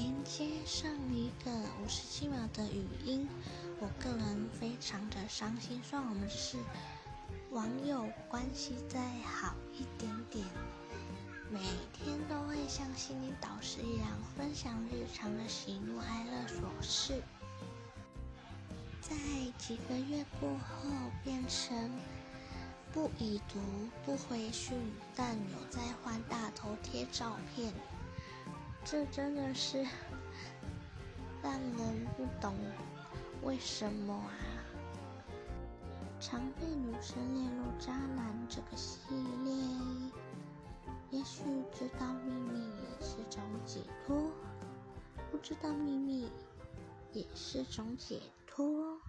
连接上一个五十七秒的语音，我个人非常的伤心。希望我们是网友关系再好一点点，每天都会像心理导师一样分享日常的喜怒哀乐琐事。在几个月过后，变成不已读不回讯，但有在换大头贴照片。这真的是让人不懂为什么啊！常被女生列入渣男这个系列，也许知道秘密也是种解脱，不知道秘密也是种解脱。